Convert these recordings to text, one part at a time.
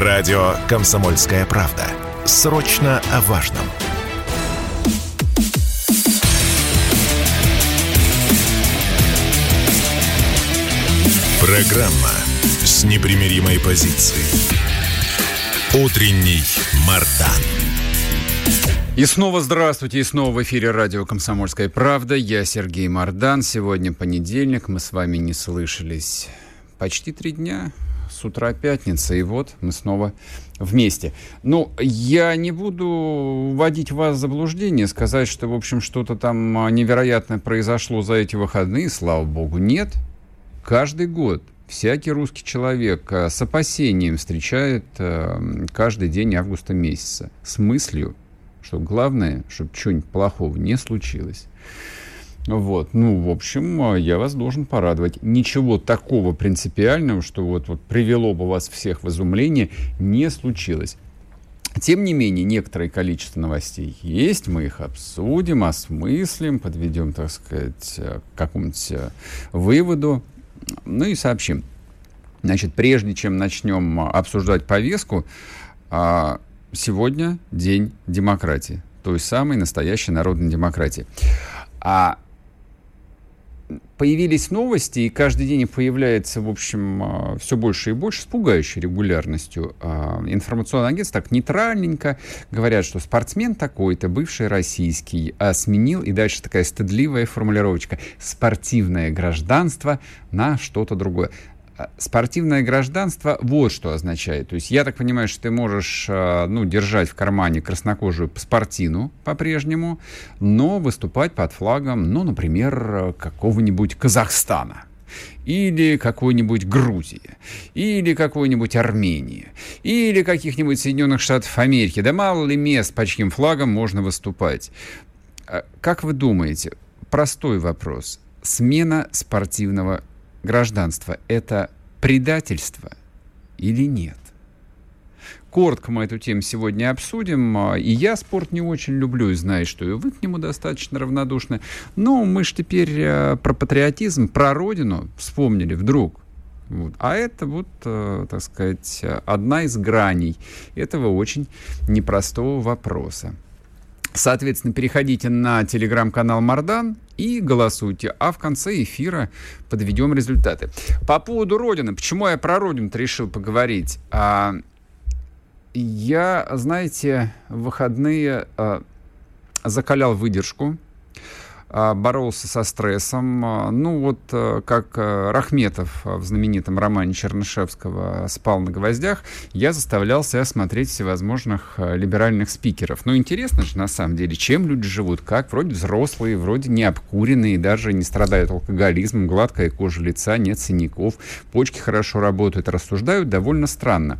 Радио «Комсомольская правда». Срочно о важном. Программа с непримиримой позицией. Утренний Мардан. И снова здравствуйте, и снова в эфире радио «Комсомольская правда». Я Сергей Мардан. Сегодня понедельник, мы с вами не слышались почти три дня, с утра пятница, и вот мы снова вместе. Ну, я не буду вводить вас в заблуждение, сказать, что, в общем, что-то там невероятное произошло за эти выходные, слава богу, нет. Каждый год всякий русский человек э, с опасением встречает э, каждый день августа месяца с мыслью, что главное, чтобы чего-нибудь плохого не случилось. Вот, ну, в общем, э, я вас должен порадовать. Ничего такого принципиального, что вот, вот привело бы вас всех в изумление, не случилось. Тем не менее, некоторое количество новостей есть, мы их обсудим, осмыслим, подведем, так сказать, э, к какому-нибудь э, выводу, ну и сообщим. Значит, прежде чем начнем обсуждать повестку, а, сегодня день демократии, той самой настоящей народной демократии. А появились новости, и каждый день появляется, в общем, а, все больше и больше с пугающей регулярностью. А, информационное агентство так нейтральненько говорят, что спортсмен такой-то, бывший российский, а сменил, и дальше такая стыдливая формулировочка, спортивное гражданство на что-то другое. А, спортивное гражданство вот что означает. То есть я так понимаю, что ты можешь а, ну, держать в кармане краснокожую спортину по-прежнему, но выступать под флагом, ну, например, какого-нибудь Казахстана или какой-нибудь Грузии, или какой-нибудь Армении, или каких-нибудь Соединенных Штатов Америки. Да мало ли мест, по чьим флагом можно выступать. А, как вы думаете, простой вопрос. Смена спортивного гражданство – это предательство или нет? Коротко мы эту тему сегодня обсудим. А, и я спорт не очень люблю, и знаю, что и вы к нему достаточно равнодушны. Но мы же теперь а, про патриотизм, про родину вспомнили вдруг. Вот. А это вот, э, так сказать, одна из граней этого очень непростого вопроса. Соответственно, переходите на телеграм-канал Мардан и голосуйте. А в конце эфира подведем результаты. По поводу Родины. Почему я про Родину-то решил поговорить? А, я, знаете, в выходные а, закалял выдержку боролся со стрессом. А, ну, вот э, как э, Рахметов в знаменитом романе Чернышевского «Спал на гвоздях», я заставлял себя смотреть всевозможных э, либеральных спикеров. Ну, интересно же, на самом деле, чем люди живут, как вроде взрослые, вроде не обкуренные, даже не страдают алкоголизмом, гладкая кожа лица, нет синяков, почки хорошо работают, рассуждают довольно странно.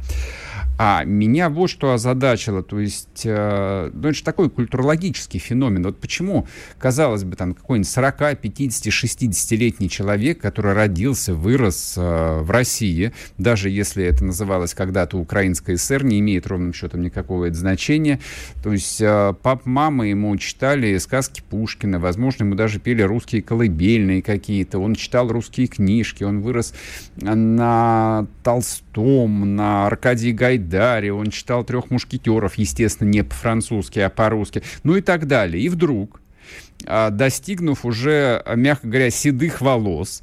А меня вот что озадачило, то есть, э, ну, это же такой культурологический феномен. Вот почему, казалось бы, там какой-нибудь 40, 50, 60-летний человек, который родился, вырос э, в России, даже если это называлось когда-то Украинская ССР, не имеет ровным счетом никакого это значения. То есть э, пап, мама ему читали сказки Пушкина, возможно, ему даже пели русские колыбельные какие-то, он читал русские книжки, он вырос на Толстом, на Аркадии Гайдаре, Гайдаре, он читал «Трех мушкетеров», естественно, не по-французски, а по-русски, ну и так далее. И вдруг, а, достигнув уже, мягко говоря, седых волос,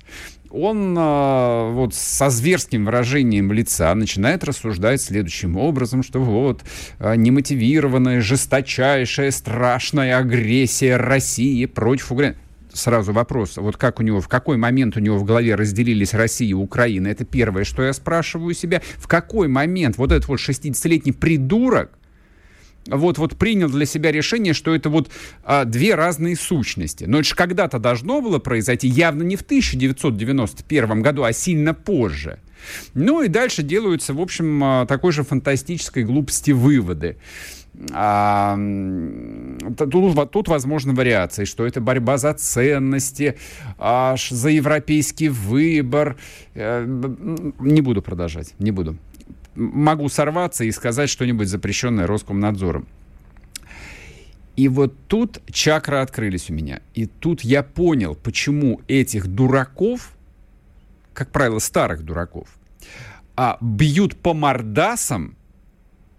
он э, вот со зверским выражением лица начинает рассуждать следующим образом, что вот э, немотивированная, жесточайшая, страшная агрессия России против Украины сразу вопрос, вот как у него, в какой момент у него в голове разделились Россия и Украина, это первое, что я спрашиваю себя, в какой момент вот этот вот 60-летний придурок вот, вот принял для себя решение, что это вот а, две разные сущности. Но это же когда-то должно было произойти, явно не в 1991 году, а сильно позже. Ну и дальше делаются, в общем, а, такой же фантастической глупости выводы. А, тут, тут возможны вариации, что это борьба за ценности, аж за европейский выбор. Э, не буду продолжать, не буду. Могу сорваться и сказать что-нибудь запрещенное Роскомнадзором. И вот тут чакры открылись у меня. И тут я понял, почему этих дураков, как правило, старых дураков, а, бьют по мордасам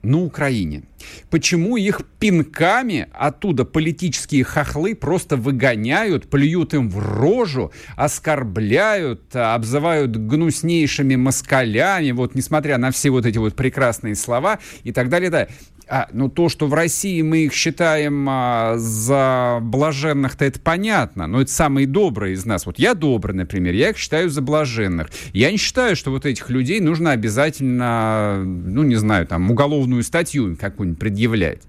на Украине. Почему их пинками оттуда политические хохлы просто выгоняют, плюют им в рожу, оскорбляют, обзывают гнуснейшими москалями, вот несмотря на все вот эти вот прекрасные слова и так далее. Да. А, ну, то, что в России мы их считаем а, за блаженных-то это понятно, но это самые добрые из нас. Вот я добрый, например, я их считаю за блаженных. Я не считаю, что вот этих людей нужно обязательно, ну, не знаю, там, уголовную статью какую-нибудь предъявлять.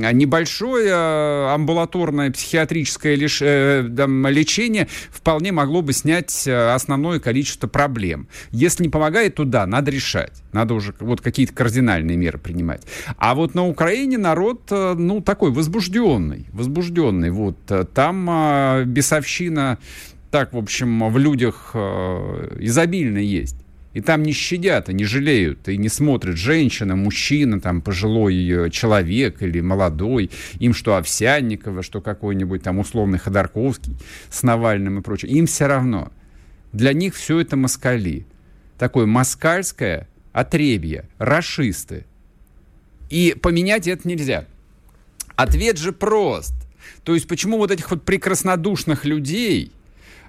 А небольшое а, амбулаторное психиатрическое лиш, э, там, лечение вполне могло бы снять э, основное количество проблем. Если не помогает, то да, надо решать. Надо уже вот какие-то кардинальные меры принимать. А вот на Украине народ, э, ну, такой возбужденный, возбужденный. Вот э, там а, бесовщина, так, в общем, в людях изобильно есть. И там не щадят, и не жалеют, и не смотрят женщина, мужчина, там, пожилой человек или молодой. Им что Овсянникова, что какой-нибудь там условный Ходорковский с Навальным и прочее. Им все равно. Для них все это москали. Такое москальское отребье, расисты. И поменять это нельзя. Ответ же прост. То есть почему вот этих вот прекраснодушных людей,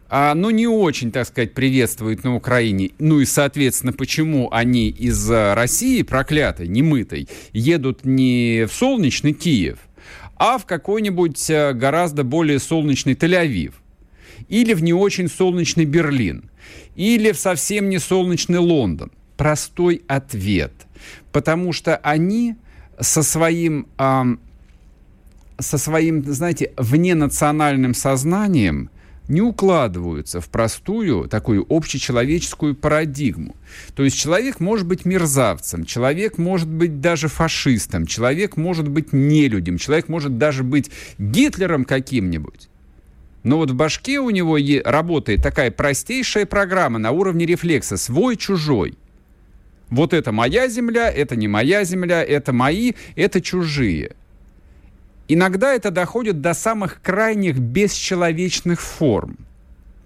а, ну, не очень, так сказать, приветствуют на Украине. Ну и, соответственно, почему они из России проклятой, немытой, едут не в солнечный Киев, а в какой-нибудь э, гораздо более солнечный Тель-Авив. Или в не очень солнечный Берлин. Или в совсем не солнечный Лондон. Простой ответ. Потому что они со своим, со своим, знаете, вненациональным сознанием не укладываются в простую такую общечеловеческую парадигму. То есть человек может быть мерзавцем, человек может быть даже фашистом, человек может быть нелюдем, человек может даже быть Гитлером каким-нибудь. Но вот в башке у него работает такая простейшая программа на уровне рефлекса «свой-чужой». Вот это моя земля, это не моя земля, это мои, это чужие. Иногда это доходит до самых крайних бесчеловечных форм.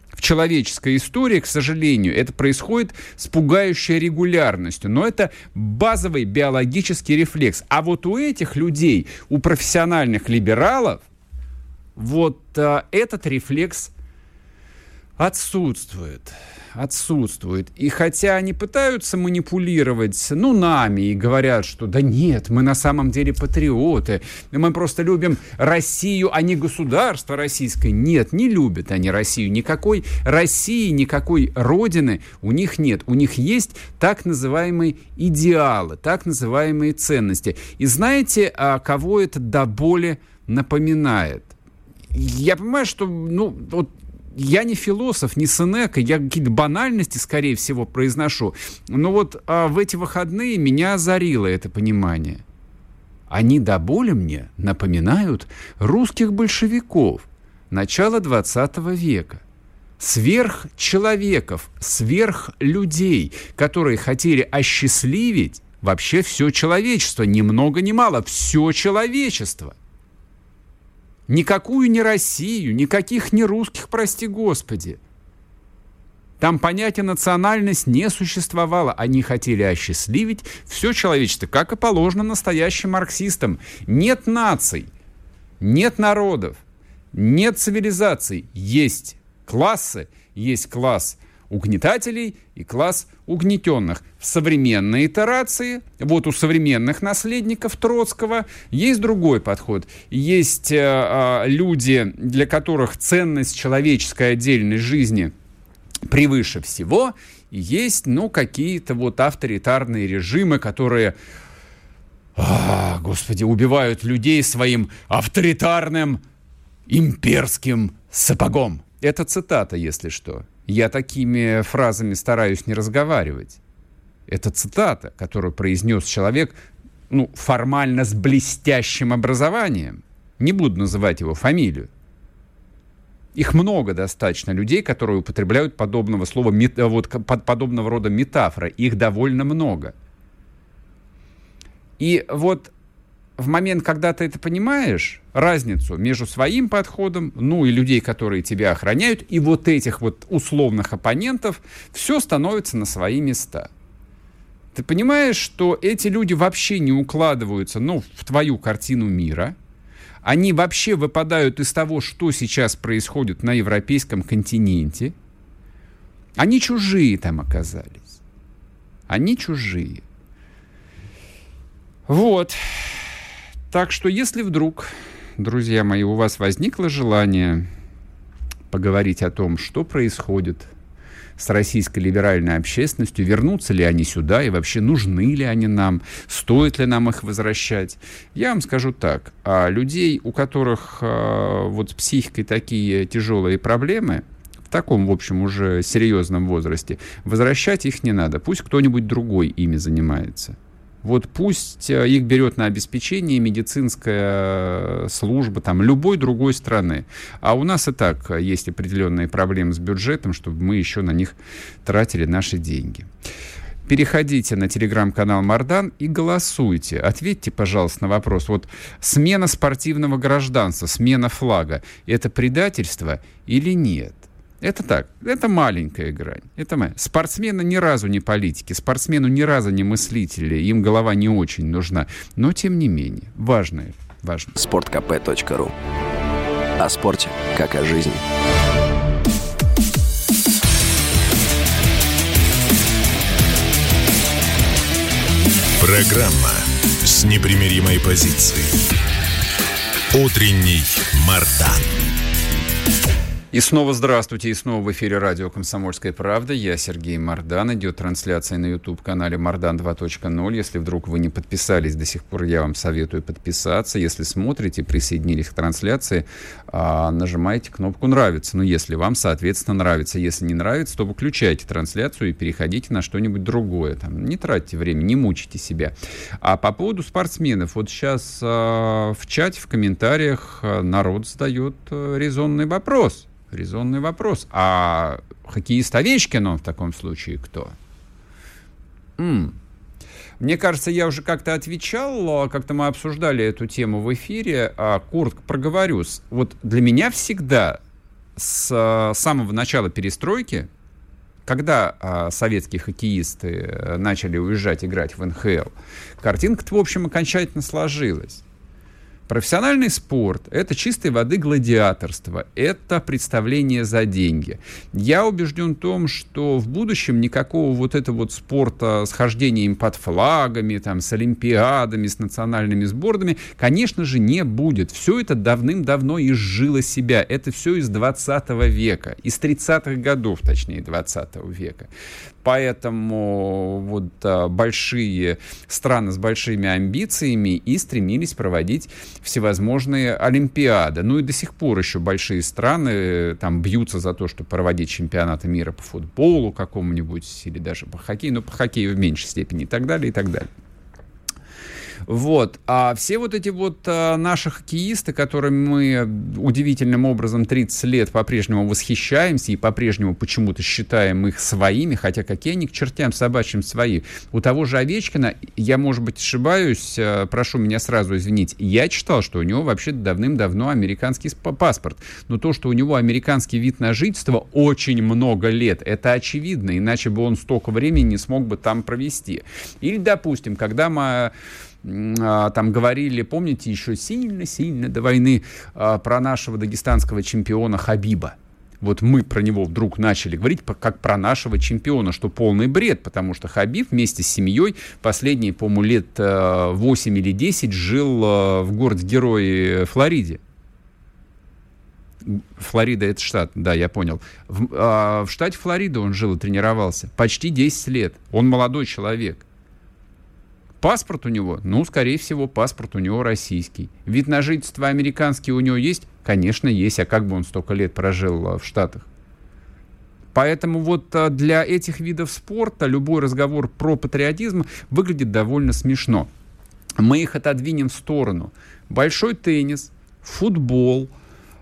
В человеческой истории, к сожалению, это происходит с пугающей регулярностью, но это базовый биологический рефлекс. А вот у этих людей, у профессиональных либералов, вот а, этот рефлекс отсутствует отсутствует. И хотя они пытаются манипулировать, ну, нами и говорят, что да нет, мы на самом деле патриоты, мы просто любим Россию, а не государство российское. Нет, не любят они Россию. Никакой России, никакой Родины у них нет. У них есть так называемые идеалы, так называемые ценности. И знаете, а кого это до боли напоминает? Я понимаю, что, ну, вот я не философ, не Сенека, я какие-то банальности, скорее всего, произношу. Но вот а, в эти выходные меня озарило это понимание. Они до боли мне напоминают русских большевиков начала 20 века. Сверхчеловеков, сверхлюдей, которые хотели осчастливить вообще все человечество, ни много ни мало, все человечество – Никакую не Россию, никаких не русских, прости господи. Там понятие национальность не существовало. Они хотели осчастливить все человечество, как и положено настоящим марксистам. Нет наций, нет народов, нет цивилизаций. Есть классы, есть класс угнетателей и класс угнетенных. В современной итерации, вот у современных наследников Троцкого, есть другой подход. Есть э, э, люди, для которых ценность человеческой отдельной жизни превыше всего, есть, ну, какие-то вот авторитарные режимы, которые а, господи, убивают людей своим авторитарным имперским сапогом. Это цитата, если что. Я такими фразами стараюсь не разговаривать. Это цитата, которую произнес человек, ну, формально с блестящим образованием. Не буду называть его фамилию. Их много достаточно людей, которые употребляют подобного слова, вот, подобного рода метафоры. Их довольно много. И вот в момент, когда ты это понимаешь, разницу между своим подходом, ну и людей, которые тебя охраняют, и вот этих вот условных оппонентов, все становится на свои места. Ты понимаешь, что эти люди вообще не укладываются, ну, в твою картину мира. Они вообще выпадают из того, что сейчас происходит на европейском континенте. Они чужие там оказались. Они чужие. Вот. Так что, если вдруг, друзья мои, у вас возникло желание поговорить о том, что происходит с российской либеральной общественностью, вернутся ли они сюда и вообще нужны ли они нам, стоит ли нам их возвращать. Я вам скажу так, а людей, у которых а, вот с психикой такие тяжелые проблемы, в таком, в общем, уже серьезном возрасте, возвращать их не надо. Пусть кто-нибудь другой ими занимается. Вот пусть э, их берет на обеспечение медицинская служба там, любой другой страны. А у нас и так есть определенные проблемы с бюджетом, чтобы мы еще на них тратили наши деньги. Переходите на телеграм-канал Мардан и голосуйте. Ответьте, пожалуйста, на вопрос. Вот смена спортивного гражданства, смена флага, это предательство или нет? Это так, это маленькая грань. Это мы. Спортсмены ни разу не политики, спортсмену ни разу не мыслители, им голова не очень нужна. Но, тем не менее, важное, важно. Спорткп.ру О спорте, как о жизни. Программа с непримиримой позицией. Утренний Мардан. И снова здравствуйте, и снова в эфире радио «Комсомольская правда». Я Сергей Мордан. Идет трансляция на YouTube-канале «Мордан 2.0». Если вдруг вы не подписались до сих пор, я вам советую подписаться. Если смотрите, присоединились к трансляции, а, нажимайте кнопку «Нравится». Ну, если вам, соответственно, нравится. Если не нравится, то выключайте трансляцию и переходите на что-нибудь другое. Там, не тратьте время, не мучите себя. А по поводу спортсменов. Вот сейчас а, в чате, в комментариях а, народ задает резонный вопрос – резонный вопрос. А хоккеист Овечкин в таком случае кто? М-м. Мне кажется, я уже как-то отвечал, а, как-то мы обсуждали эту тему в эфире. А, коротко проговорюсь. Вот для меня всегда с а, самого начала перестройки, когда а, советские хоккеисты э, начали уезжать играть в НХЛ, картинка-то, в общем, окончательно сложилась. Профессиональный спорт – это чистой воды гладиаторство, это представление за деньги. Я убежден в том, что в будущем никакого вот этого вот спорта с хождением под флагами, там, с олимпиадами, с национальными сборными, конечно же, не будет. Все это давным-давно изжило себя. Это все из 20 века, из 30-х годов, точнее, 20 века. Поэтому вот а, большие страны с большими амбициями и стремились проводить всевозможные олимпиады. Ну и до сих пор еще большие страны э, там бьются за то, чтобы проводить чемпионаты мира по футболу какому-нибудь или даже по хоккею, но по хоккею в меньшей степени и так далее, и так далее. Вот. А все вот эти вот а, наши хоккеисты, которыми мы удивительным образом 30 лет по-прежнему восхищаемся и по-прежнему почему-то считаем их своими, хотя какие они к чертям собачьим свои. У того же Овечкина, я, может быть, ошибаюсь, а, прошу меня сразу извинить, я читал, что у него вообще давным-давно американский паспорт. Но то, что у него американский вид на жительство очень много лет, это очевидно, иначе бы он столько времени не смог бы там провести. Или, допустим, когда мы там говорили, помните, еще сильно-сильно до войны а, про нашего дагестанского чемпиона Хабиба. Вот мы про него вдруг начали говорить как про нашего чемпиона, что полный бред, потому что Хабиб вместе с семьей последние, по-моему, лет 8 э, или 10 жил э, в городе-герое Флориде. Флорида это штат, да, я понял. В, а, в штате Флорида он жил и тренировался почти 10 лет. Он молодой человек. Паспорт у него, ну, скорее всего, паспорт у него российский. Вид на жительство американский у него есть? Конечно, есть. А как бы он столько лет прожил э, в Штатах? Поэтому вот э, для этих видов спорта любой разговор про патриотизм выглядит довольно смешно. Мы их отодвинем в сторону. Большой теннис, футбол,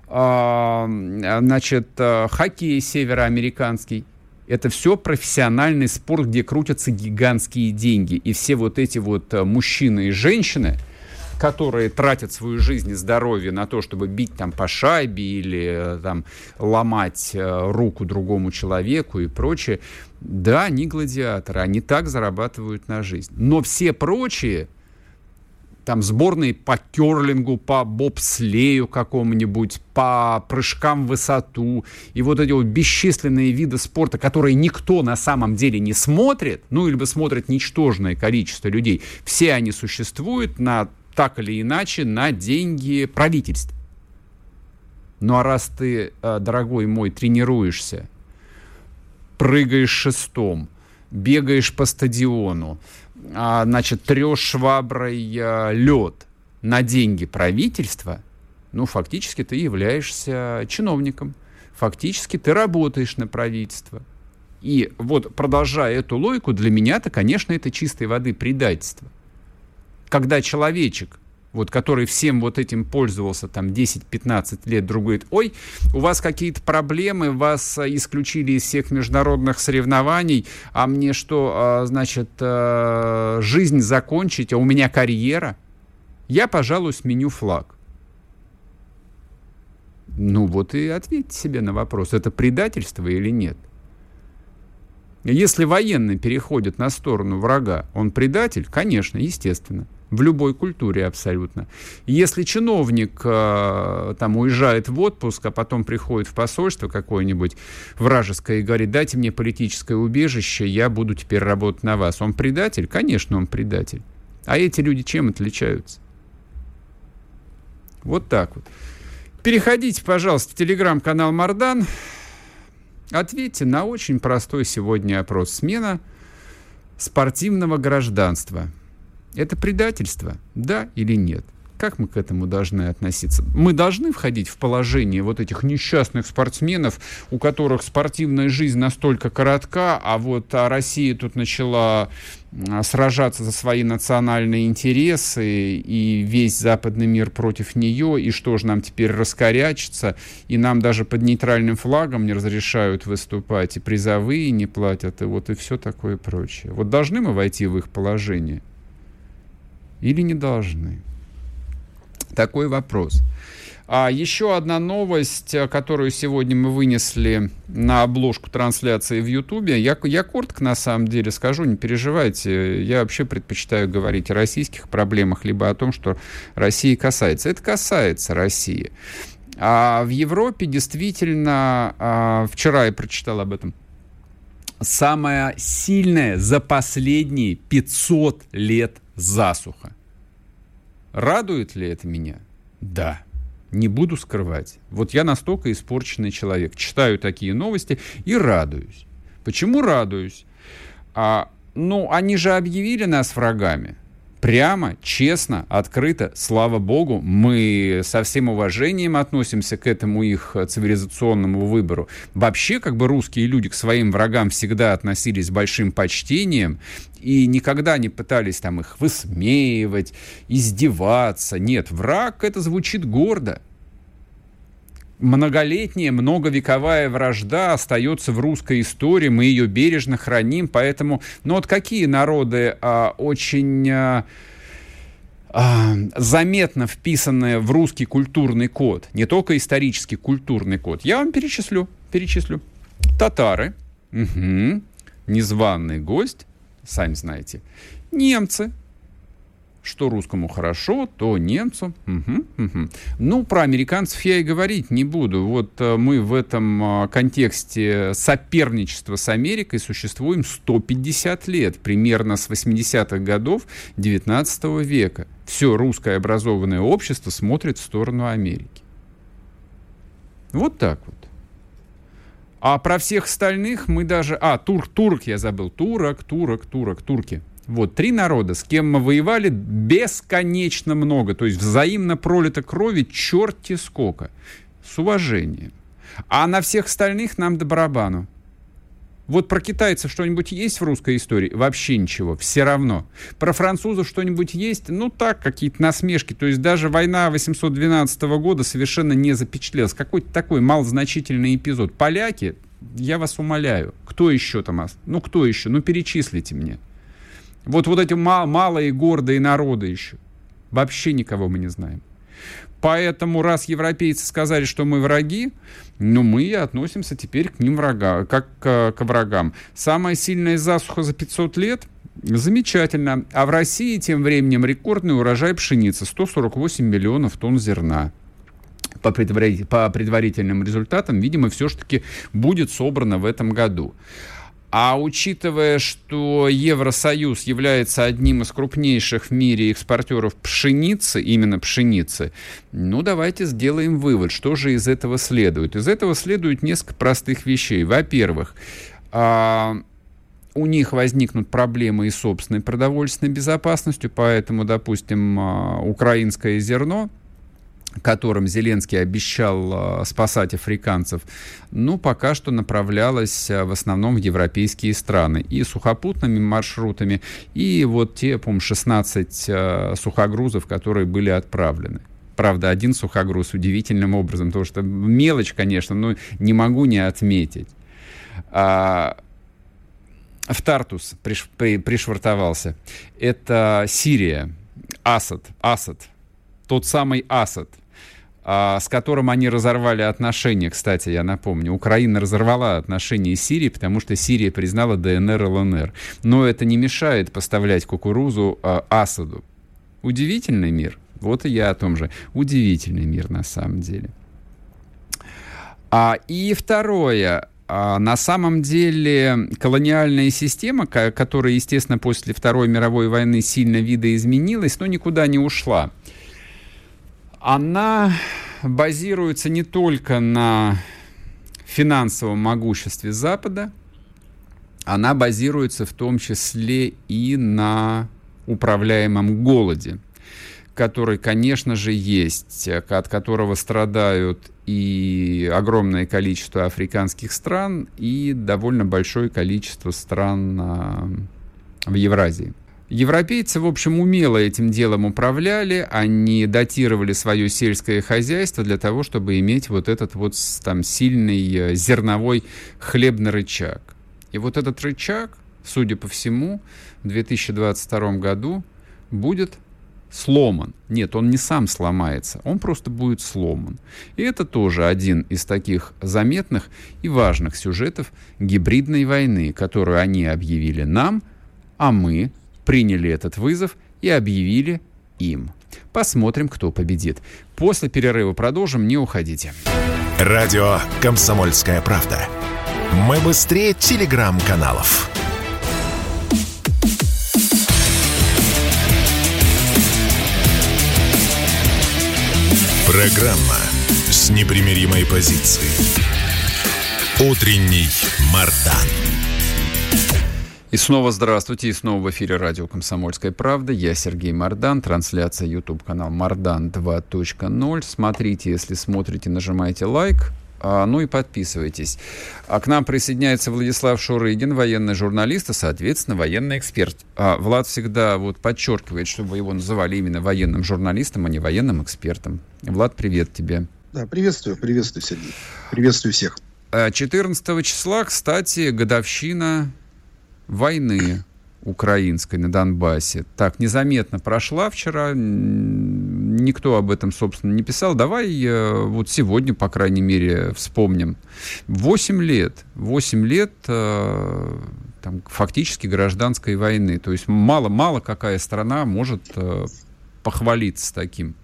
а, значит, хоккей североамериканский – это все профессиональный спорт, где крутятся гигантские деньги. И все вот эти вот э, мужчины и женщины, которые тратят свою жизнь и здоровье на то, чтобы бить там по шайбе или э, там ломать э, руку другому человеку и прочее, да, они гладиаторы, они так зарабатывают на жизнь. Но все прочие, там сборные по керлингу, по бобслею какому-нибудь, по прыжкам в высоту и вот эти вот бесчисленные виды спорта, которые никто на самом деле не смотрит, ну, либо смотрит ничтожное количество людей, все они существуют на так или иначе на деньги правительств. Ну а раз ты, э, дорогой мой, тренируешься, прыгаешь шестом, бегаешь по стадиону, значит, трешь шваброй а, лед на деньги правительства, ну, фактически ты являешься чиновником. Фактически ты работаешь на правительство. И вот, продолжая эту логику, для меня-то, конечно, это чистой воды предательство. Когда человечек вот, который всем вот этим пользовался там 10-15 лет, друг говорит, ой, у вас какие-то проблемы, вас э, исключили из всех международных соревнований, а мне что, а, значит, э, жизнь закончить, а у меня карьера? Я, пожалуй, сменю флаг. Ну вот и ответьте себе на вопрос, это предательство или нет. Если военный переходит на сторону врага, он предатель? Конечно, естественно в любой культуре абсолютно. Если чиновник э, там уезжает в отпуск, а потом приходит в посольство какое-нибудь вражеское и говорит, дайте мне политическое убежище, я буду теперь работать на вас. Он предатель? Конечно, он предатель. А эти люди чем отличаются? Вот так вот. Переходите, пожалуйста, в телеграм-канал Мардан. Ответьте на очень простой сегодня опрос. Смена спортивного гражданства – это предательство, да или нет? Как мы к этому должны относиться? Мы должны входить в положение вот этих несчастных спортсменов, у которых спортивная жизнь настолько коротка, а вот а Россия тут начала сражаться за свои национальные интересы, и весь западный мир против нее, и что же нам теперь раскорячиться, и нам даже под нейтральным флагом не разрешают выступать, и призовые не платят, и вот и все такое прочее. Вот должны мы войти в их положение? Или не должны? Такой вопрос. А еще одна новость, э, которую сегодня мы вынесли на обложку трансляции в Ютубе. Я, я коротко на самом деле скажу, не переживайте. Я вообще предпочитаю говорить о российских проблемах, либо о том, что России касается. Это касается России. А в Европе действительно, а, вчера я прочитал об этом, самая сильная за последние 500 лет засуха. Радует ли это меня? Да. Не буду скрывать. Вот я настолько испорченный человек. Читаю такие новости и радуюсь. Почему радуюсь? А, ну, они же объявили нас врагами прямо, честно, открыто, слава богу, мы со всем уважением относимся к этому их цивилизационному выбору. Вообще, как бы русские люди к своим врагам всегда относились с большим почтением и никогда не пытались там их высмеивать, издеваться. Нет, враг это звучит гордо многолетняя, многовековая вражда остается в русской истории, мы ее бережно храним, поэтому, ну вот какие народы а, очень... А, а, заметно вписанные в русский культурный код, не только исторический культурный код. Я вам перечислю, перечислю. Татары, угу. незваный гость, сами знаете. Немцы, что русскому хорошо, то немцу. Угу, угу. Ну, про американцев я и говорить не буду. Вот э, мы в этом э, контексте соперничества с Америкой существуем 150 лет, примерно с 80-х годов 19 века. Все русское образованное общество смотрит в сторону Америки. Вот так вот. А про всех остальных мы даже... А, тур, турк я забыл. Турок, турок, турок, турки. Вот, три народа, с кем мы воевали бесконечно много, то есть взаимно пролито крови черти сколько, с уважением. А на всех остальных нам до барабану. Вот про китайцев что-нибудь есть в русской истории? Вообще ничего, все равно. Про французов что-нибудь есть? Ну так, какие-то насмешки. То есть даже война 812 года совершенно не запечатлелась. Какой-то такой малозначительный эпизод. Поляки, я вас умоляю, кто еще там? Ну кто еще? Ну перечислите мне. Вот, вот эти мал, малые гордые народы еще. Вообще никого мы не знаем. Поэтому, раз европейцы сказали, что мы враги, ну, мы относимся теперь к ним врага, как к, к врагам. Самая сильная засуха за 500 лет – Замечательно. А в России тем временем рекордный урожай пшеницы – 148 миллионов тонн зерна по предварительным результатам, видимо, все-таки будет собрано в этом году. А учитывая, что Евросоюз является одним из крупнейших в мире экспортеров пшеницы, именно пшеницы, ну давайте сделаем вывод, что же из этого следует. Из этого следует несколько простых вещей. Во-первых, а, у них возникнут проблемы и собственной продовольственной безопасностью, поэтому, допустим, а, украинское зерно – которым Зеленский обещал э, спасать африканцев, ну, пока что направлялась э, в основном в европейские страны. И сухопутными маршрутами, и вот те, по-моему, 16 э, сухогрузов, которые были отправлены. Правда, один сухогруз удивительным образом, потому что мелочь, конечно, но не могу не отметить. А, в Тартус приш, при, пришвартовался. Это Сирия. Асад. Асад. Тот самый Асад – с которым они разорвали отношения, кстати, я напомню. Украина разорвала отношения с Сирией, потому что Сирия признала ДНР и ЛНР. Но это не мешает поставлять кукурузу а, Асаду. Удивительный мир. Вот и я о том же. Удивительный мир на самом деле. А, и второе. А, на самом деле колониальная система, которая, естественно, после Второй мировой войны сильно видоизменилась, но никуда не ушла она базируется не только на финансовом могуществе Запада, она базируется в том числе и на управляемом голоде, который, конечно же, есть, от которого страдают и огромное количество африканских стран, и довольно большое количество стран а, в Евразии. Европейцы, в общем, умело этим делом управляли, они датировали свое сельское хозяйство для того, чтобы иметь вот этот вот там сильный э, зерновой хлебный рычаг. И вот этот рычаг, судя по всему, в 2022 году будет сломан. Нет, он не сам сломается, он просто будет сломан. И это тоже один из таких заметных и важных сюжетов гибридной войны, которую они объявили нам, а мы приняли этот вызов и объявили им. Посмотрим, кто победит. После перерыва продолжим, не уходите. Радио «Комсомольская правда». Мы быстрее телеграм-каналов. Программа с непримиримой позицией. Утренний Мардан. И снова здравствуйте, и снова в эфире радио «Комсомольская правда». Я Сергей Мордан, трансляция YouTube-канал «Мордан 2.0». Смотрите, если смотрите, нажимайте лайк, а, ну и подписывайтесь. А к нам присоединяется Владислав Шурыгин, военный журналист и, соответственно, военный эксперт. А Влад всегда вот подчеркивает, чтобы его называли именно военным журналистом, а не военным экспертом. Влад, привет тебе. Да, приветствую, приветствую, Сергей. Приветствую всех. 14 а, числа, кстати, годовщина войны украинской на Донбассе. Так, незаметно прошла вчера, никто об этом, собственно, не писал. Давай э, вот сегодня, по крайней мере, вспомним. Восемь лет, восемь лет э, там, фактически гражданской войны. То есть мало-мало какая страна может э, похвалиться таким.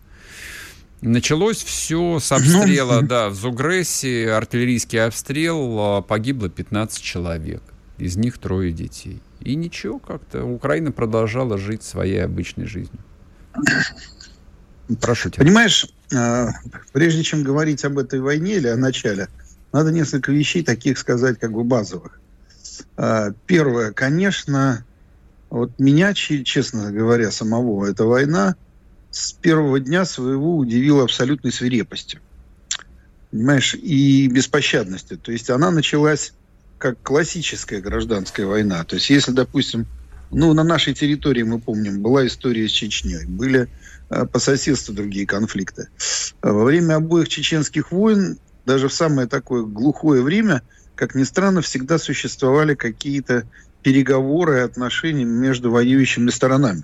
Началось все с обстрела, да, в Зугрессе, артиллерийский обстрел, погибло 15 человек из них трое детей. И ничего, как-то Украина продолжала жить своей обычной жизнью. Прошу тебя. Понимаешь, а, прежде чем говорить об этой войне или о начале, надо несколько вещей таких сказать, как бы базовых. А, первое, конечно, вот меня, честно говоря, самого, эта война с первого дня своего удивила абсолютной свирепостью. Понимаешь, и беспощадностью. То есть она началась как классическая гражданская война. То есть если, допустим, ну, на нашей территории, мы помним, была история с Чечней, были э, по соседству другие конфликты. Во время обоих чеченских войн, даже в самое такое глухое время, как ни странно, всегда существовали какие-то переговоры и отношения между воюющими сторонами.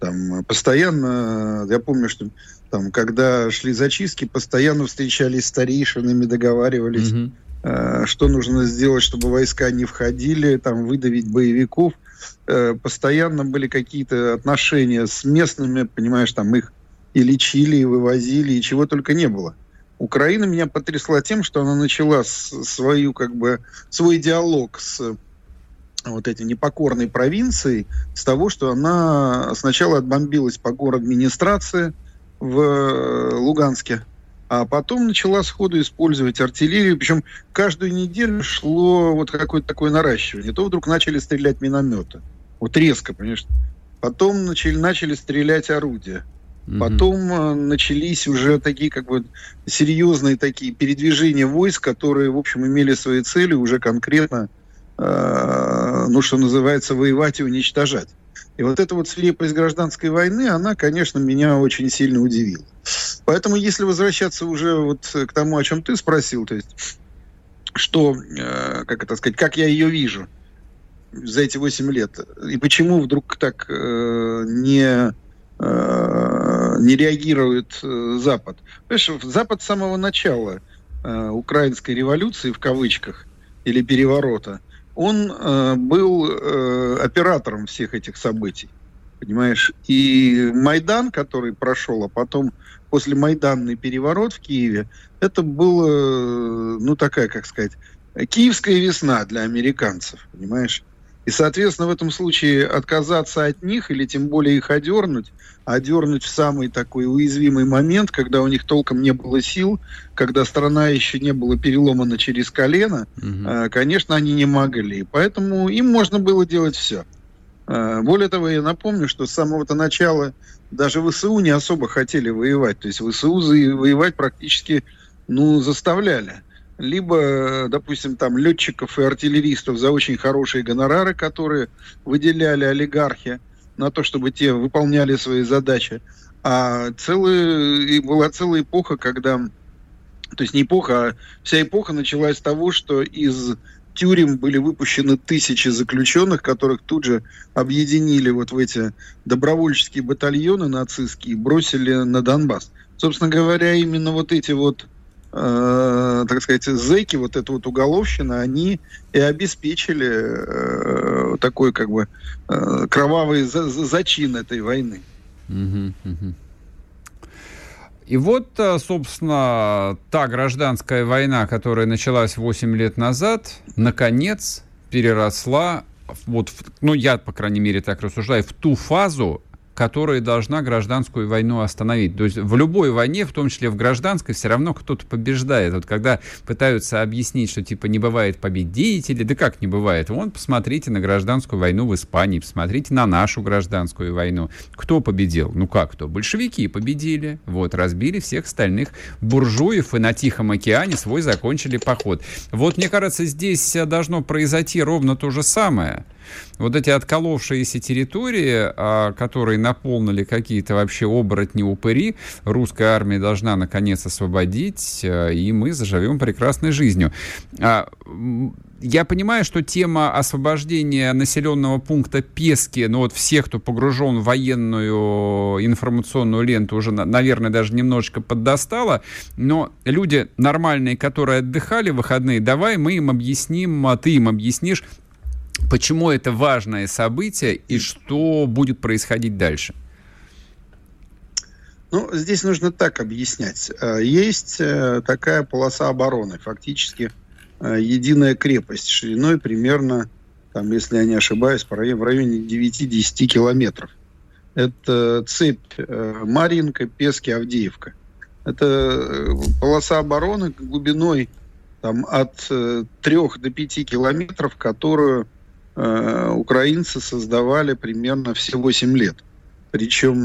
Там постоянно, я помню, что там, когда шли зачистки, постоянно встречались старейшинами, договаривались, mm-hmm. Э, что нужно сделать, чтобы войска не входили, там, выдавить боевиков. Э, постоянно были какие-то отношения с местными, понимаешь, там их и лечили, и вывозили, и чего только не было. Украина меня потрясла тем, что она начала свою, как бы, свой диалог с вот этой непокорной провинцией с того, что она сначала отбомбилась по город администрации в Луганске, а потом начала сходу использовать артиллерию, причем каждую неделю шло вот какое-то такое наращивание. То вдруг начали стрелять минометы. Вот резко, понимаешь. Потом начали, начали стрелять орудия. Mm-hmm. Потом э, начались уже такие как бы серьезные такие передвижения войск, которые, в общем, имели свои цели уже конкретно, э, ну, что называется, воевать и уничтожать. И вот эта вот слепость гражданской войны, она, конечно, меня очень сильно удивила. Поэтому, если возвращаться уже вот к тому, о чем ты спросил, то есть, что, э, как это сказать, как я ее вижу за эти 8 лет, и почему вдруг так э, не Э, не реагирует э, Запад. Понимаешь, Запад с самого начала э, украинской революции, в кавычках, или переворота, он был оператором всех этих событий. Понимаешь? И Майдан, который прошел, а потом после Майданный переворот в Киеве, это было, ну, такая, как сказать, киевская весна для американцев, понимаешь? И, соответственно, в этом случае отказаться от них или тем более их одернуть, одернуть в самый такой уязвимый момент, когда у них толком не было сил, когда страна еще не была переломана через колено, угу. конечно, они не могли. Поэтому им можно было делать все. А, более того, я напомню, что с самого-то начала даже ВСУ не особо хотели воевать. То есть ВСУ воевать практически ну, заставляли либо, допустим, там летчиков и артиллеристов за очень хорошие гонорары, которые выделяли олигархи на то, чтобы те выполняли свои задачи. А целая, была целая эпоха, когда, то есть не эпоха, а вся эпоха началась с того, что из тюрем были выпущены тысячи заключенных, которых тут же объединили вот в эти добровольческие батальоны нацистские и бросили на Донбасс. Собственно говоря, именно вот эти вот э, так сказать, зэки, вот эта вот уголовщина, они и обеспечили э, такой как бы э, кровавый за, зачин этой войны. И вот, э, собственно, та гражданская война, которая началась 8 лет назад, наконец переросла вот, ну, я, по крайней мере, так рассуждаю, в ту фазу, которая должна гражданскую войну остановить. То есть в любой войне, в том числе в гражданской, все равно кто-то побеждает. Вот когда пытаются объяснить, что типа не бывает победителей, да как не бывает? Вон, посмотрите на гражданскую войну в Испании, посмотрите на нашу гражданскую войну. Кто победил? Ну как кто? Большевики победили, вот, разбили всех остальных буржуев и на Тихом океане свой закончили поход. Вот, мне кажется, здесь должно произойти ровно то же самое вот эти отколовшиеся территории, а, которые наполнили какие-то вообще оборотни-упыри, русская армия должна наконец освободить, а, и мы заживем прекрасной жизнью. А, я понимаю, что тема освобождения населенного пункта Пески, ну вот всех, кто погружен в военную информационную ленту, уже, наверное, даже немножечко поддостала, но люди нормальные, которые отдыхали в выходные, давай мы им объясним, а ты им объяснишь, Почему это важное событие и что будет происходить дальше? Ну, здесь нужно так объяснять. Э, есть э, такая полоса обороны, фактически э, единая крепость шириной примерно, там, если я не ошибаюсь, в районе 9-10 километров. Это цепь Маринка, Пески, Авдеевка. Это полоса обороны глубиной там, от 3 до 5 километров, которую Э, украинцы создавали примерно все 8 лет. Причем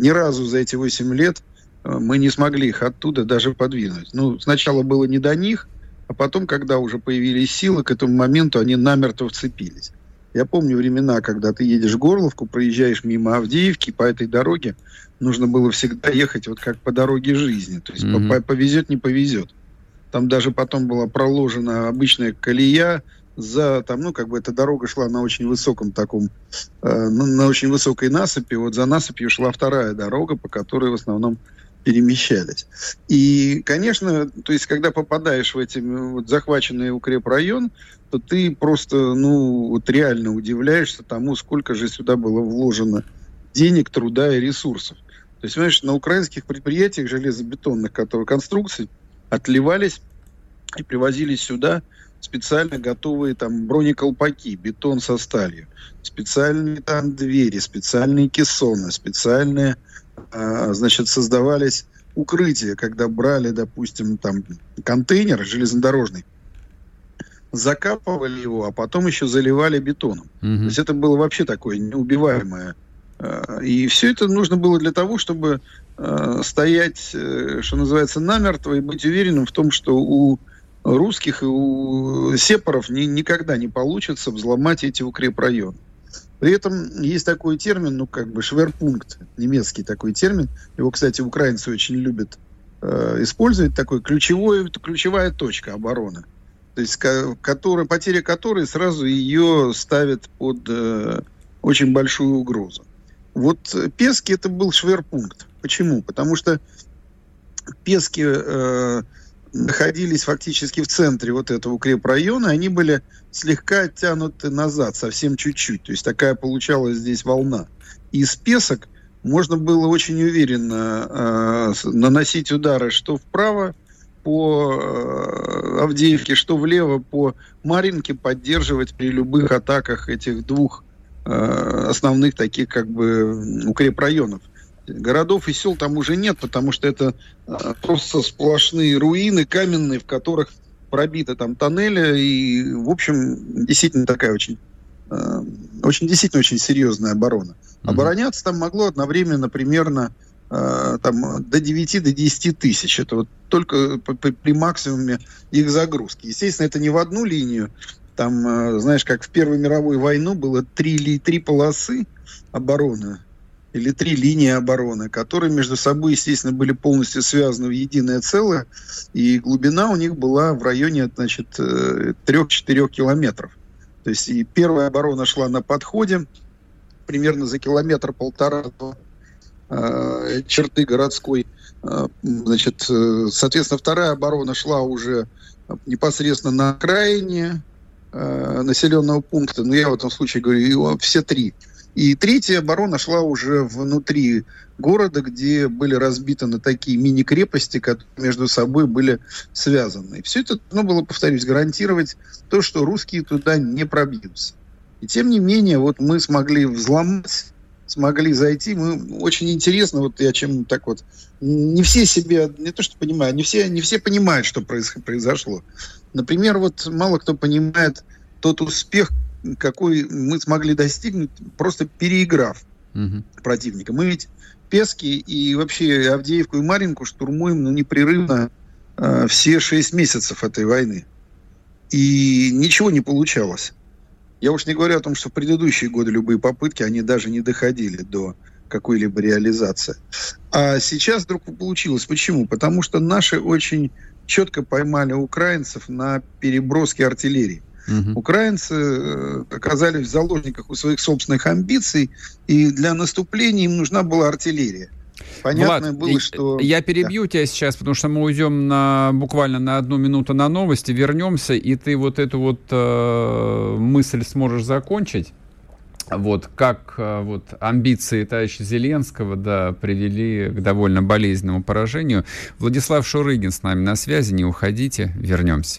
ни разу за эти 8 лет э, мы не смогли их оттуда даже подвинуть. Ну, сначала было не до них, а потом, когда уже появились силы, к этому моменту они намертво вцепились. Я помню времена, когда ты едешь в Горловку, проезжаешь мимо Авдеевки, по этой дороге нужно было всегда ехать вот как по дороге жизни. То есть mm-hmm. повезет, не повезет. Там даже потом была проложена обычная колея, за там, ну, как бы эта дорога шла на очень высоком таком, э, на, очень высокой насыпи, вот за насыпью шла вторая дорога, по которой в основном перемещались. И, конечно, то есть, когда попадаешь в эти вот, захваченный укрепрайон, то ты просто, ну, вот реально удивляешься тому, сколько же сюда было вложено денег, труда и ресурсов. То есть, понимаешь, на украинских предприятиях железобетонных, которые конструкции отливались и привозились сюда специально готовые там бронеколпаки, бетон со сталью, специальные там двери, специальные кессоны, специальные, э, значит, создавались укрытия, когда брали, допустим, там контейнер железнодорожный, закапывали его, а потом еще заливали бетоном. Mm-hmm. То есть это было вообще такое неубиваемое. Э, и все это нужно было для того, чтобы э, стоять, э, что называется, намертво и быть уверенным в том, что у русских и у сепаров ни, никогда не получится взломать эти укрепрайоны. При этом есть такой термин, ну, как бы шверпункт, немецкий такой термин. Его, кстати, украинцы очень любят э, использовать, такой ключевой, ключевая точка обороны. То есть, который, потеря которой сразу ее ставит под э, очень большую угрозу. Вот Пески это был шверпункт. Почему? Потому что Пески э, находились фактически в центре вот этого укрепрайона, они были слегка оттянуты назад, совсем чуть-чуть. То есть такая получалась здесь волна. И из песок можно было очень уверенно э, наносить удары что вправо по э, Авдеевке, что влево по Маринке, поддерживать при любых атаках этих двух э, основных таких как бы укрепрайонов. Городов и сел там уже нет, потому что это а, просто сплошные руины каменные, в которых пробиты там тоннели. И, в общем, действительно такая очень, а, очень действительно очень серьезная оборона. Mm-hmm. Обороняться там могло одновременно примерно а, там, до 9 до 10 тысяч. Это вот только при максимуме их загрузки. Естественно, это не в одну линию. Там, знаешь, как в Первую мировую войну было три, три полосы обороны или три линии обороны, которые между собой, естественно, были полностью связаны в единое целое, и глубина у них была в районе, значит, 3-4 э, километров. То есть и первая оборона шла на подходе, примерно за километр-полтора э, черты городской. Э, значит, э, соответственно, вторая оборона шла уже непосредственно на окраине э, населенного пункта. Но я в этом случае говорю, все три – и третья оборона шла уже внутри города, где были разбиты на такие мини-крепости, которые между собой были связаны. И все это должно было, повторюсь, гарантировать то, что русские туда не пробьются. И тем не менее, вот мы смогли взломать, смогли зайти. Мы очень интересно, вот я чем так вот, не все себе, не то что понимаю, не все, не все понимают, что произошло. Например, вот мало кто понимает тот успех, какой мы смогли достигнуть, просто переиграв угу. противника. Мы ведь Пески и вообще Авдеевку и Маринку штурмуем ну, непрерывно э, все шесть месяцев этой войны. И ничего не получалось. Я уж не говорю о том, что в предыдущие годы любые попытки, они даже не доходили до какой-либо реализации. А сейчас вдруг получилось. Почему? Потому что наши очень четко поймали украинцев на переброске артиллерии. Угу. Украинцы э, оказались в заложниках у своих собственных амбиций, и для наступления им нужна была артиллерия. Понятно Влад, было, что... Я перебью да. тебя сейчас, потому что мы уйдем на, буквально на одну минуту на новости, вернемся, и ты вот эту вот э, мысль сможешь закончить. Вот как э, вот амбиции товарища Зеленского, да, привели к довольно болезненному поражению. Владислав Шурыгин с нами на связи, не уходите, вернемся.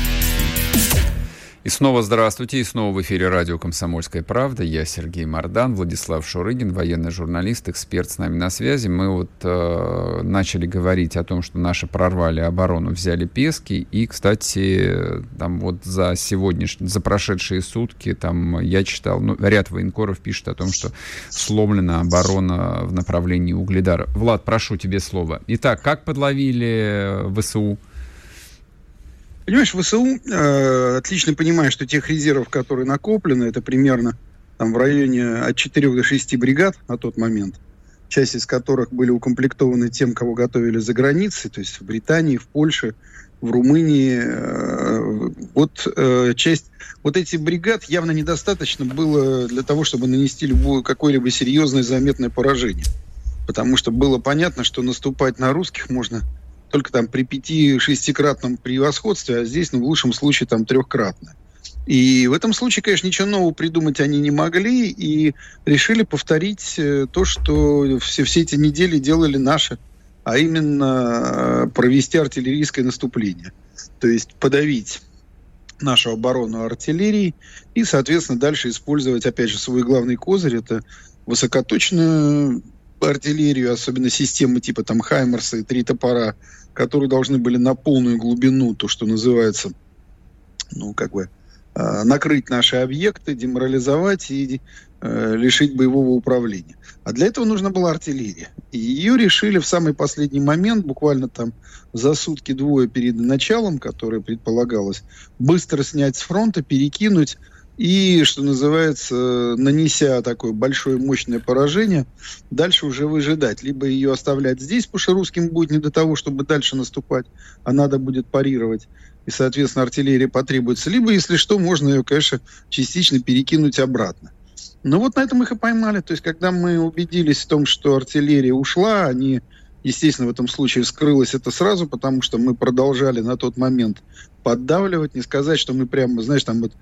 И снова здравствуйте, и снова в эфире радио «Комсомольская правда». Я Сергей Мордан, Владислав Шурыгин, военный журналист, эксперт с нами на связи. Мы вот э, начали говорить о том, что наши прорвали оборону, взяли Пески. И, кстати, там вот за сегодняшние, за прошедшие сутки, там я читал, ну, ряд военкоров пишет о том, что сломлена оборона в направлении Угледара. Влад, прошу тебе слово. Итак, как подловили ВСУ? Понимаешь, ВСУ э, отлично понимает, что тех резервов, которые накоплены, это примерно там, в районе от 4 до 6 бригад на тот момент, часть из которых были укомплектованы тем, кого готовили за границей, то есть в Британии, в Польше, в Румынии. Э, вот э, часть, вот эти бригад явно недостаточно было для того, чтобы нанести любое какое-либо серьезное заметное поражение. Потому что было понятно, что наступать на русских можно только там при пяти-шестикратном превосходстве, а здесь, ну, в лучшем случае, там трехкратно. И в этом случае, конечно, ничего нового придумать они не могли и решили повторить э, то, что все, все эти недели делали наши, а именно э, провести артиллерийское наступление. То есть подавить нашу оборону артиллерией и, соответственно, дальше использовать, опять же, свой главный козырь, это высокоточную артиллерию, особенно системы типа там Хаймерса и три топора, которые должны были на полную глубину, то, что называется, ну, как бы, э, накрыть наши объекты, деморализовать и э, лишить боевого управления. А для этого нужна была артиллерия. И ее решили в самый последний момент, буквально там за сутки-двое перед началом, которое предполагалось, быстро снять с фронта, перекинуть и, что называется, нанеся такое большое мощное поражение, дальше уже выжидать. Либо ее оставлять здесь, потому что русским будет не до того, чтобы дальше наступать, а надо будет парировать. И, соответственно, артиллерия потребуется. Либо, если что, можно ее, конечно, частично перекинуть обратно. Ну вот на этом их и поймали. То есть, когда мы убедились в том, что артиллерия ушла, они, естественно, в этом случае вскрылось это сразу, потому что мы продолжали на тот момент поддавливать. Не сказать, что мы прямо, знаешь, там вот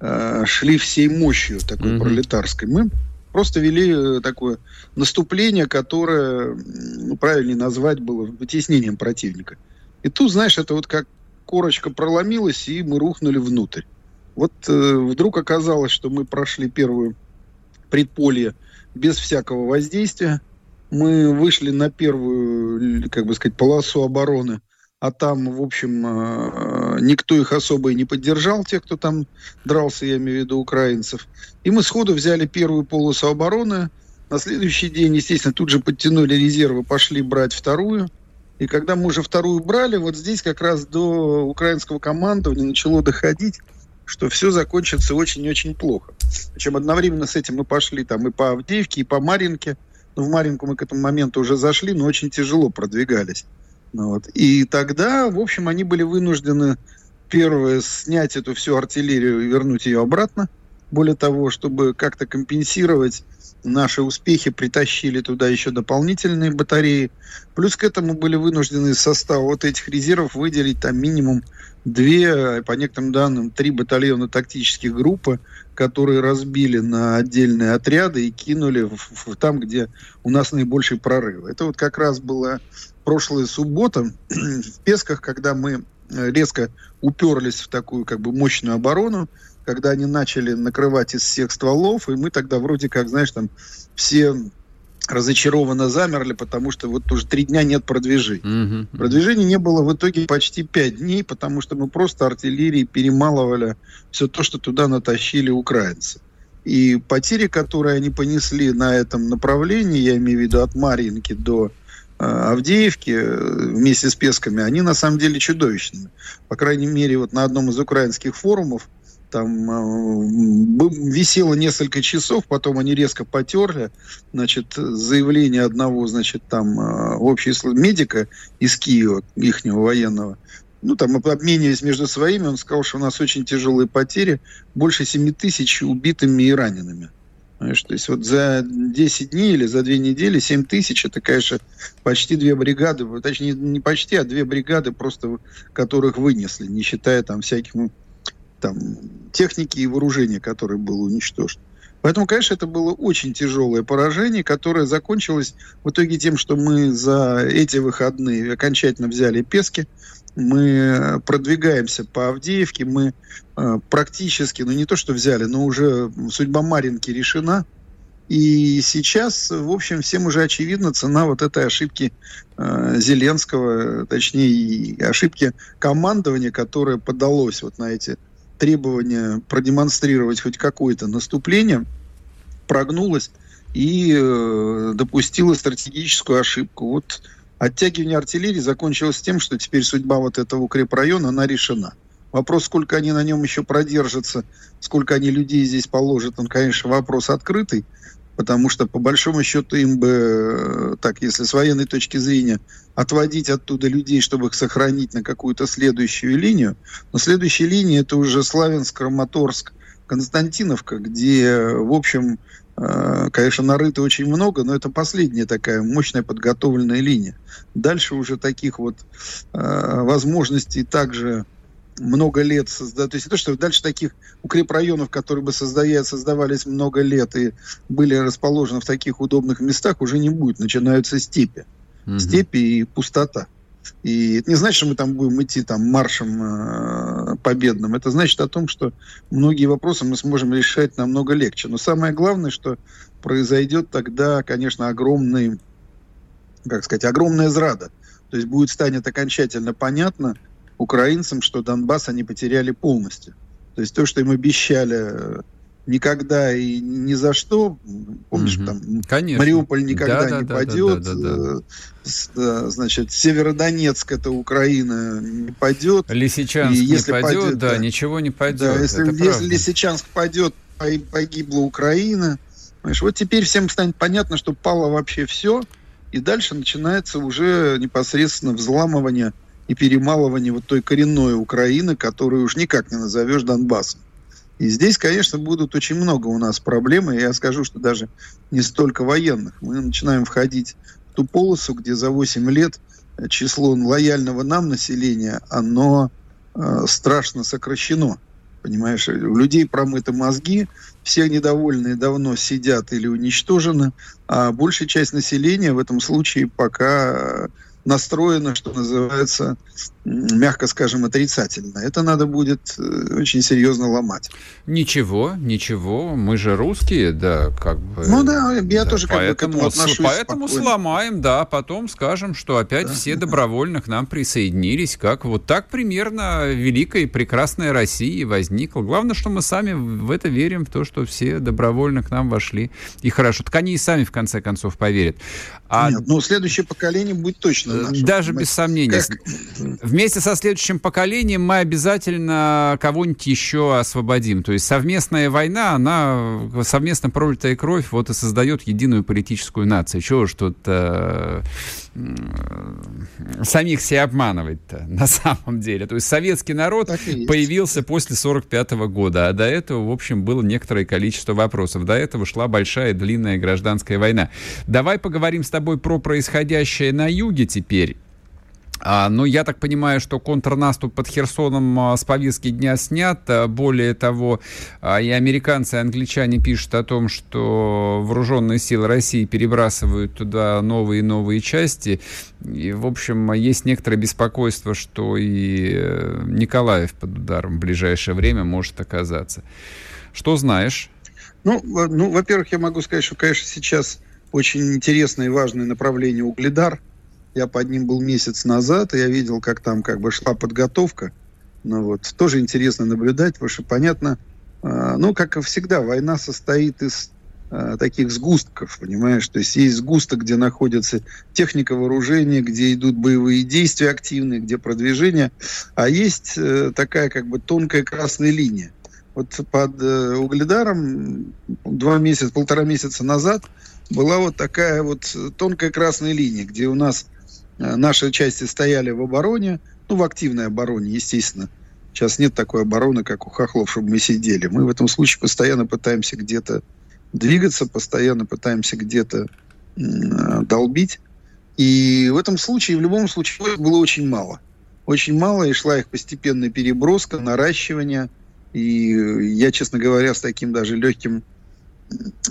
э, шли всей мощью такой mm-hmm. пролетарской. Мы просто вели э, такое наступление, которое, ну, правильнее назвать было вытеснением противника. И тут, знаешь, это вот как корочка проломилась, и мы рухнули внутрь. Вот э, вдруг оказалось, что мы прошли первую предполье без всякого воздействия. Мы вышли на первую, как бы сказать, полосу обороны а там, в общем, э, никто их особо и не поддержал, тех, кто там дрался, я имею в виду украинцев. И мы сходу взяли первую полосу обороны. На следующий день, естественно, тут же подтянули резервы, пошли брать вторую. И когда мы уже вторую брали, вот здесь как раз до украинского командования начало доходить, что все закончится очень-очень плохо. Причем одновременно с этим мы пошли там и по Авдеевке, и по Маринке. Ну, в Маринку мы к этому моменту уже зашли, но очень тяжело продвигались. Ну, вот. И тогда, в общем, они были вынуждены, первое, снять эту всю артиллерию и вернуть ее обратно. Более того, чтобы как-то компенсировать наши успехи, притащили туда еще дополнительные батареи. Плюс к этому были вынуждены из состава вот этих резервов выделить там минимум две, по некоторым данным, три батальона тактических группы, которые разбили на отдельные отряды и кинули в, в, там, где у нас наибольший прорыв. Это вот как раз была прошлая суббота в Песках, когда мы э, резко уперлись в такую как бы мощную оборону, когда они начали накрывать из всех стволов, и мы тогда вроде как, знаешь, там все разочарованно замерли, потому что вот уже три дня нет продвижения. Mm-hmm. Продвижения не было в итоге почти пять дней, потому что мы просто артиллерией перемалывали все то, что туда натащили украинцы. И потери, которые они понесли на этом направлении, я имею в виду от Марьинки до Авдеевки э, вместе с Песками, они на самом деле чудовищные. По крайней мере, вот на одном из украинских форумов там э, висело несколько часов, потом они резко потерли, значит, заявление одного, значит, там э, общий медика из Киева, ихнего военного, ну, там, обмениваясь между своими, он сказал, что у нас очень тяжелые потери, больше 7 тысяч убитыми и ранеными. Понимаешь, то есть вот за 10 дней или за 2 недели 7 тысяч, это, конечно, почти две бригады, точнее, не почти, а две бригады просто, которых вынесли, не считая там всяких там, техники и вооружения, которое было уничтожено. Поэтому, конечно, это было очень тяжелое поражение, которое закончилось в итоге тем, что мы за эти выходные окончательно взяли Пески, мы продвигаемся по Авдеевке, мы практически, ну не то что взяли, но уже судьба Маринки решена. И сейчас, в общем, всем уже очевидна цена вот этой ошибки э, Зеленского, точнее, ошибки командования, которое подалось вот на эти требования продемонстрировать хоть какое-то наступление, прогнулось и э, допустила стратегическую ошибку. Вот оттягивание артиллерии закончилось тем, что теперь судьба вот этого укрепрайона, она решена. Вопрос, сколько они на нем еще продержатся, сколько они людей здесь положат, он, конечно, вопрос открытый, потому что, по большому счету, им бы, э, так, если с военной точки зрения, отводить оттуда людей, чтобы их сохранить на какую-то следующую линию. Но следующая линия – это уже Славянск, Краматорск, Константиновка, где, в общем, э, конечно, нарыто очень много, но это последняя такая мощная подготовленная линия. Дальше уже таких вот э, возможностей также много лет создать. То есть то, что дальше таких укрепрайонов, которые бы создая, создавались много лет и были расположены в таких удобных местах, уже не будет. Начинаются степи. Угу. Степи и пустота. И это не значит, что мы там будем идти там маршем э, победным. Это значит о том, что многие вопросы мы сможем решать намного легче. Но самое главное, что произойдет тогда, конечно, огромный, как сказать, огромная зрада. То есть будет станет окончательно понятно, украинцам, что Донбасс они потеряли полностью. То есть то, что им обещали э, никогда и ни за что, помнишь, угу. там Конечно. Мариуполь никогда да, не да, пойдет, да, да, да, да. значит, Северодонецк это Украина не пойдет. Лисичанск и если не пойдет, пойдет да, да, ничего не пойдет. Да, если, если Лисичанск пойдет, погибла Украина. Понимаешь, вот теперь всем станет понятно, что пало вообще все, и дальше начинается уже непосредственно взламывание и перемалывание вот той коренной Украины, которую уж никак не назовешь Донбассом. И здесь, конечно, будут очень много у нас проблем, и я скажу, что даже не столько военных. Мы начинаем входить в ту полосу, где за 8 лет число лояльного нам населения, оно э, страшно сокращено. Понимаешь, у людей промыты мозги, все недовольные давно сидят или уничтожены, а большая часть населения в этом случае пока настроена, что называется, мягко скажем, отрицательно. Это надо будет э, очень серьезно ломать. Ничего, ничего, мы же русские, да, как бы. Ну да, я да, тоже как поэтому, бы к этому отношусь Поэтому спокойно. сломаем, да, потом скажем, что опять да. все добровольно к нам присоединились, как вот так примерно великая и прекрасная Россия возникла. Главное, что мы сами в это верим, в то, что все добровольно к нам вошли. И хорошо, так они и сами в конце концов поверят. А... Нет, ну следующее поколение будет точно э, наше. Даже без сомнения. Как... Вместе со следующим поколением мы обязательно кого-нибудь еще освободим. То есть совместная война, она, совместно пролитая кровь, вот и создает единую политическую нацию. Чего ж тут э, самих себя обманывать-то на самом деле? То есть советский народ появился после 45 -го года, а до этого, в общем, было некоторое количество вопросов. До этого шла большая длинная гражданская война. Давай поговорим с тобой про происходящее на юге теперь. А, ну, я так понимаю, что контрнаступ под Херсоном а, с повестки дня снят. А, более того, а, и американцы, и англичане пишут о том, что вооруженные силы России перебрасывают туда новые и новые части. И, в общем, есть некоторое беспокойство, что и э, Николаев под ударом в ближайшее время может оказаться. Что знаешь? Ну, ну во-первых, я могу сказать, что, конечно, сейчас очень интересное и важное направление угледар. Я под ним был месяц назад, и я видел, как там как бы шла подготовка. Ну вот, тоже интересно наблюдать, потому что понятно, э, ну, как и всегда, война состоит из э, таких сгустков, понимаешь? То есть есть сгусток, где находится техника вооружения, где идут боевые действия активные, где продвижение, а есть э, такая как бы тонкая красная линия. Вот под э, Угледаром два месяца, полтора месяца назад была вот такая вот тонкая красная линия, где у нас наши части стояли в обороне, ну, в активной обороне, естественно. Сейчас нет такой обороны, как у хохлов, чтобы мы сидели. Мы в этом случае постоянно пытаемся где-то двигаться, постоянно пытаемся где-то э, долбить. И в этом случае, в любом случае, было очень мало. Очень мало, и шла их постепенная переброска, наращивание. И я, честно говоря, с таким даже легким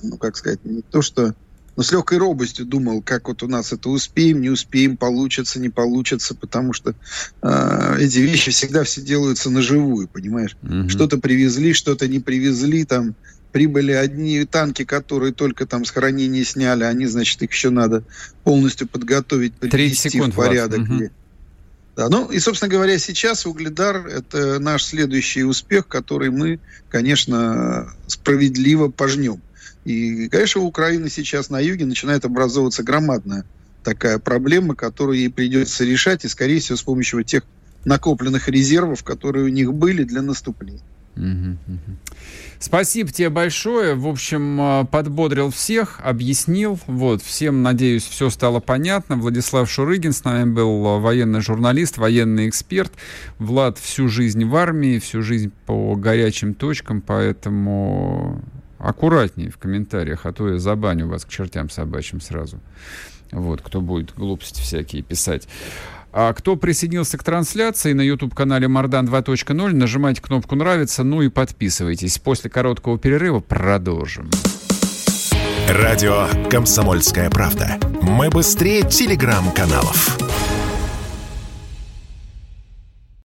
ну, как сказать, не то что но с легкой робостью думал, как вот у нас это успеем, не успеем, получится, не получится, потому что э, эти вещи всегда все делаются на живую, понимаешь? Mm-hmm. Что-то привезли, что-то не привезли, там прибыли одни танки, которые только там с хранения сняли, они, значит, их еще надо полностью подготовить, привести секунд, в порядок. Угу. Да, ну и, собственно говоря, сейчас Угледар – это наш следующий успех, который мы, конечно, справедливо пожнем. И, конечно, у Украины сейчас на юге начинает образовываться громадная такая проблема, которую ей придется решать, и, скорее всего, с помощью тех накопленных резервов, которые у них были для наступления. Спасибо тебе большое. В общем, а, подбодрил всех, объяснил. Вот, всем, надеюсь, все стало понятно. Владислав Шурыгин с нами был а, военный журналист, военный эксперт. Влад всю жизнь в армии, всю жизнь по горячим точкам, поэтому аккуратнее в комментариях, а то я забаню вас к чертям собачьим сразу. Вот, кто будет глупости всякие писать. А кто присоединился к трансляции на YouTube-канале Мардан 2.0, нажимайте кнопку «Нравится», ну и подписывайтесь. После короткого перерыва продолжим. Радио «Комсомольская правда». Мы быстрее телеграм-каналов.